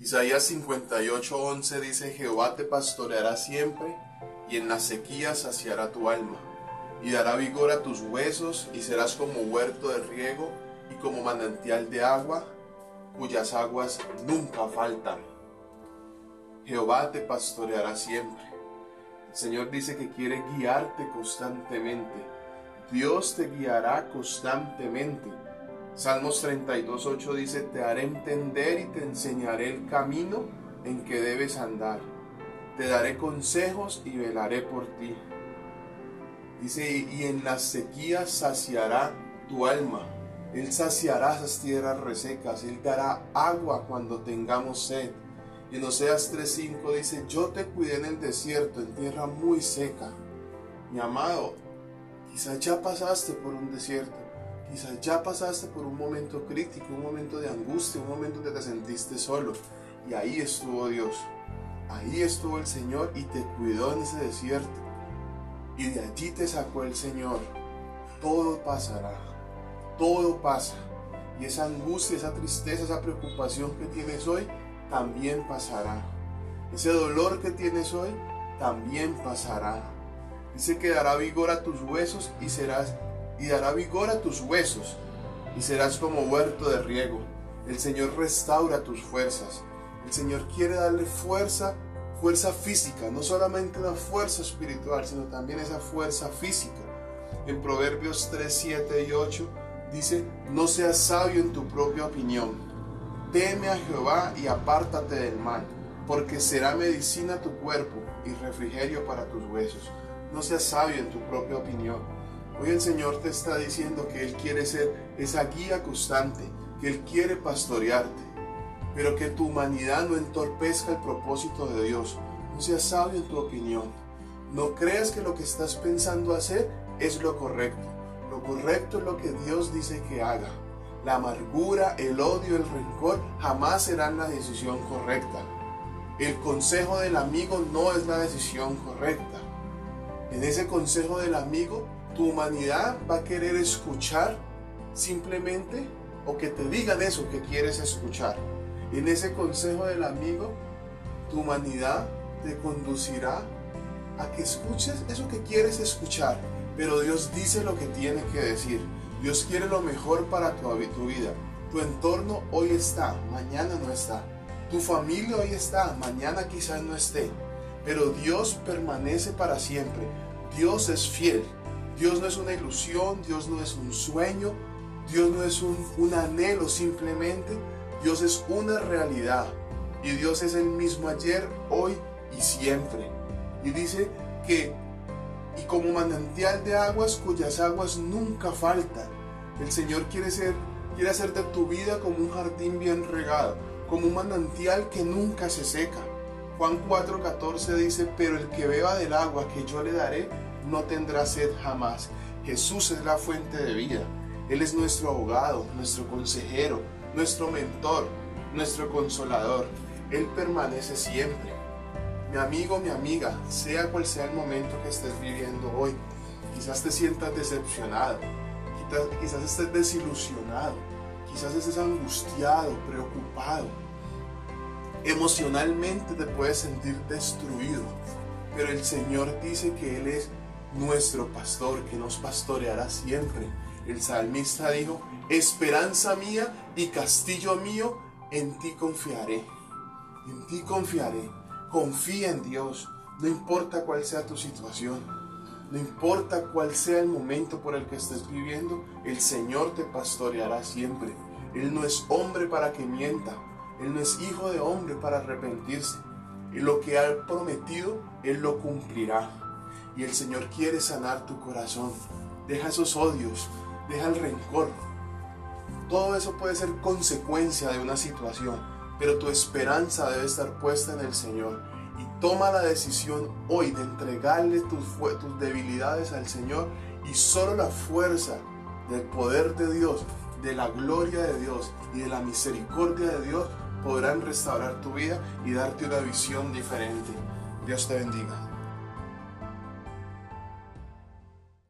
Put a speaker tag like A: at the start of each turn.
A: Isaías 58:11 dice, Jehová te pastoreará siempre y en las sequías saciará tu alma y dará vigor a tus huesos y serás como huerto de riego y como manantial de agua cuyas aguas nunca faltan. Jehová te pastoreará siempre. El Señor dice que quiere guiarte constantemente. Dios te guiará constantemente. Salmos 32.8 dice, te haré entender y te enseñaré el camino en que debes andar. Te daré consejos y velaré por ti. Dice, y en las sequías saciará tu alma. Él saciará esas tierras resecas. Él dará agua cuando tengamos sed. Y en Oseas 3.5 dice, yo te cuidé en el desierto, en tierra muy seca. Mi amado, quizás ya pasaste por un desierto. Quizás ya pasaste por un momento crítico, un momento de angustia, un momento que te sentiste solo. Y ahí estuvo Dios. Ahí estuvo el Señor y te cuidó en ese desierto. Y de allí te sacó el Señor. Todo pasará. Todo pasa. Y esa angustia, esa tristeza, esa preocupación que tienes hoy, también pasará. Ese dolor que tienes hoy, también pasará. Dice que dará vigor a tus huesos y serás y dará vigor a tus huesos y serás como huerto de riego. El Señor restaura tus fuerzas. El Señor quiere darle fuerza, fuerza física, no solamente una fuerza espiritual, sino también esa fuerza física. En Proverbios 3, 7 y 8 dice, no seas sabio en tu propia opinión. Teme a Jehová y apártate del mal, porque será medicina tu cuerpo y refrigerio para tus huesos. No seas sabio en tu propia opinión. Hoy el Señor te está diciendo que Él quiere ser esa guía constante, que Él quiere pastorearte, pero que tu humanidad no entorpezca el propósito de Dios. No seas sabio en tu opinión. No creas que lo que estás pensando hacer es lo correcto. Lo correcto es lo que Dios dice que haga. La amargura, el odio, el rencor jamás serán la decisión correcta. El consejo del amigo no es la decisión correcta. En ese consejo del amigo, tu humanidad va a querer escuchar simplemente o que te digan eso que quieres escuchar. En ese consejo del amigo, tu humanidad te conducirá a que escuches eso que quieres escuchar. Pero Dios dice lo que tiene que decir. Dios quiere lo mejor para tu, tu vida. Tu entorno hoy está, mañana no está. Tu familia hoy está, mañana quizás no esté. Pero Dios permanece para siempre. Dios es fiel. Dios no es una ilusión, Dios no es un sueño, Dios no es un, anhelo simplemente. Dios es una realidad. Y Dios es el mismo ayer, hoy y siempre. Y dice que, y como manantial de aguas cuyas aguas nunca faltan, el Señor quiere, ser, quiere hacer de tu vida como un jardín bien regado, como un manantial que nunca se seca. Juan 4:14 dice, pero el que beba del agua que yo le daré, no tendrá sed jamás. Jesús es la fuente de vida. Él es nuestro abogado, nuestro consejero, nuestro mentor, nuestro consolador. Él permanece siempre. Mi amigo, mi amiga, sea cual sea el momento que estés viviendo hoy, quizás te sientas decepcionado, quizás, estés desilusionado, quizás estés angustiado, preocupado. Emocionalmente te puedes sentir destruido, pero el Señor dice que Él es nuestro pastor, que nos pastoreará siempre. El salmista dijo, esperanza mía y castillo mío, en ti confiaré. En ti confiaré. Confía en Dios. No importa cuál sea tu situación. No importa cuál sea el momento por el que estés viviendo, el Señor te pastoreará siempre. Él no es hombre para que mienta. Él no es hijo de hombre para arrepentirse. Y lo que ha prometido, Él lo cumplirá. Y el Señor quiere sanar tu corazón. Deja esos odios, deja el rencor. Todo eso puede ser consecuencia de una situación, pero tu esperanza debe estar puesta en el Señor. Y toma la decisión hoy de entregarle tus, tus debilidades al Señor y solo la fuerza del poder de Dios, de la gloria de Dios y de la misericordia de Dios podrán restaurar tu vida y darte una visión diferente. Dios te bendiga.